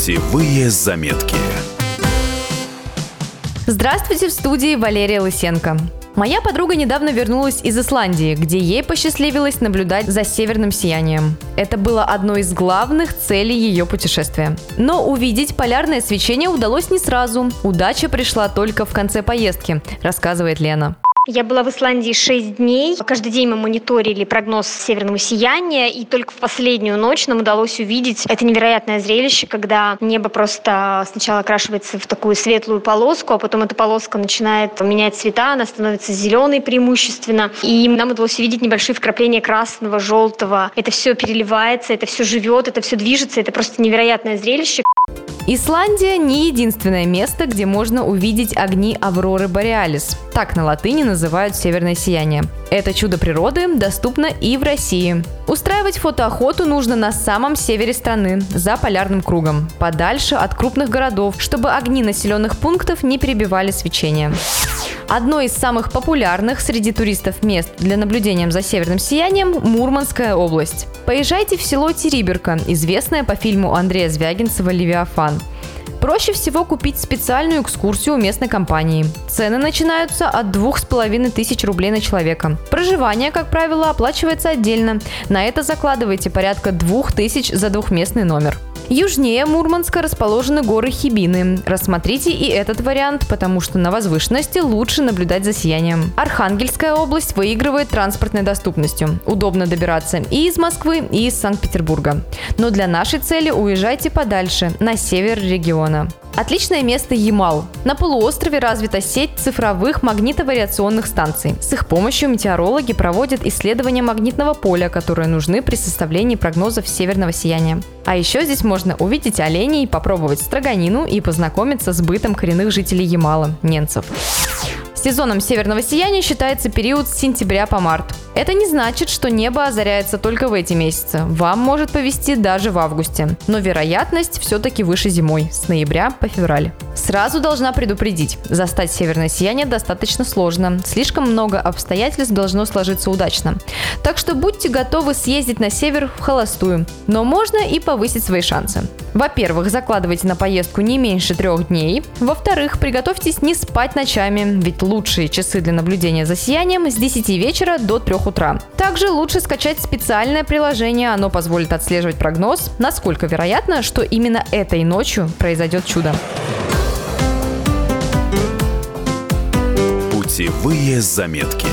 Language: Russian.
Путевые заметки. Здравствуйте, в студии Валерия Лысенко. Моя подруга недавно вернулась из Исландии, где ей посчастливилось наблюдать за северным сиянием. Это было одной из главных целей ее путешествия. Но увидеть полярное свечение удалось не сразу. Удача пришла только в конце поездки, рассказывает Лена. Я была в Исландии 6 дней. Каждый день мы мониторили прогноз северного сияния, и только в последнюю ночь нам удалось увидеть это невероятное зрелище, когда небо просто сначала окрашивается в такую светлую полоску, а потом эта полоска начинает менять цвета, она становится зеленой преимущественно. И нам удалось увидеть небольшие вкрапления красного, желтого. Это все переливается, это все живет, это все движется. Это просто невероятное зрелище. Исландия не единственное место, где можно увидеть огни Авроры Бореалис. Так на латыни называют северное сияние. Это чудо природы доступно и в России. Устраивать фотоохоту нужно на самом севере страны, за полярным кругом, подальше от крупных городов, чтобы огни населенных пунктов не перебивали свечение. Одно из самых популярных среди туристов мест для наблюдения за северным сиянием – Мурманская область. Поезжайте в село Териберка, известное по фильму Андрея Звягинцева «Левиафан». Проще всего купить специальную экскурсию у местной компании. Цены начинаются от двух с половиной тысяч рублей на человека. Проживание, как правило, оплачивается отдельно. На это закладывайте порядка двух тысяч за двухместный номер. Южнее Мурманска расположены горы Хибины. Рассмотрите и этот вариант, потому что на возвышенности лучше наблюдать за сиянием. Архангельская область выигрывает транспортной доступностью. Удобно добираться и из Москвы, и из Санкт-Петербурга. Но для нашей цели уезжайте подальше, на север региона. Отличное место Ямал. На полуострове развита сеть цифровых магнитовариационных станций. С их помощью метеорологи проводят исследования магнитного поля, которые нужны при составлении прогнозов северного сияния. А еще здесь можно увидеть оленей, попробовать строганину и познакомиться с бытом коренных жителей Ямала – ненцев. Сезоном северного сияния считается период с сентября по март. Это не значит, что небо озаряется только в эти месяцы. Вам может повести даже в августе. Но вероятность все-таки выше зимой, с ноября по февраль. Сразу должна предупредить, застать северное сияние достаточно сложно. Слишком много обстоятельств должно сложиться удачно. Так что будьте готовы съездить на север в холостую. Но можно и повысить свои шансы. Во-первых, закладывайте на поездку не меньше трех дней. Во-вторых, приготовьтесь не спать ночами, ведь лучшие часы для наблюдения за сиянием с 10 вечера до 3 утра. Также лучше скачать специальное приложение, оно позволит отслеживать прогноз, насколько вероятно, что именно этой ночью произойдет чудо. Путевые заметки.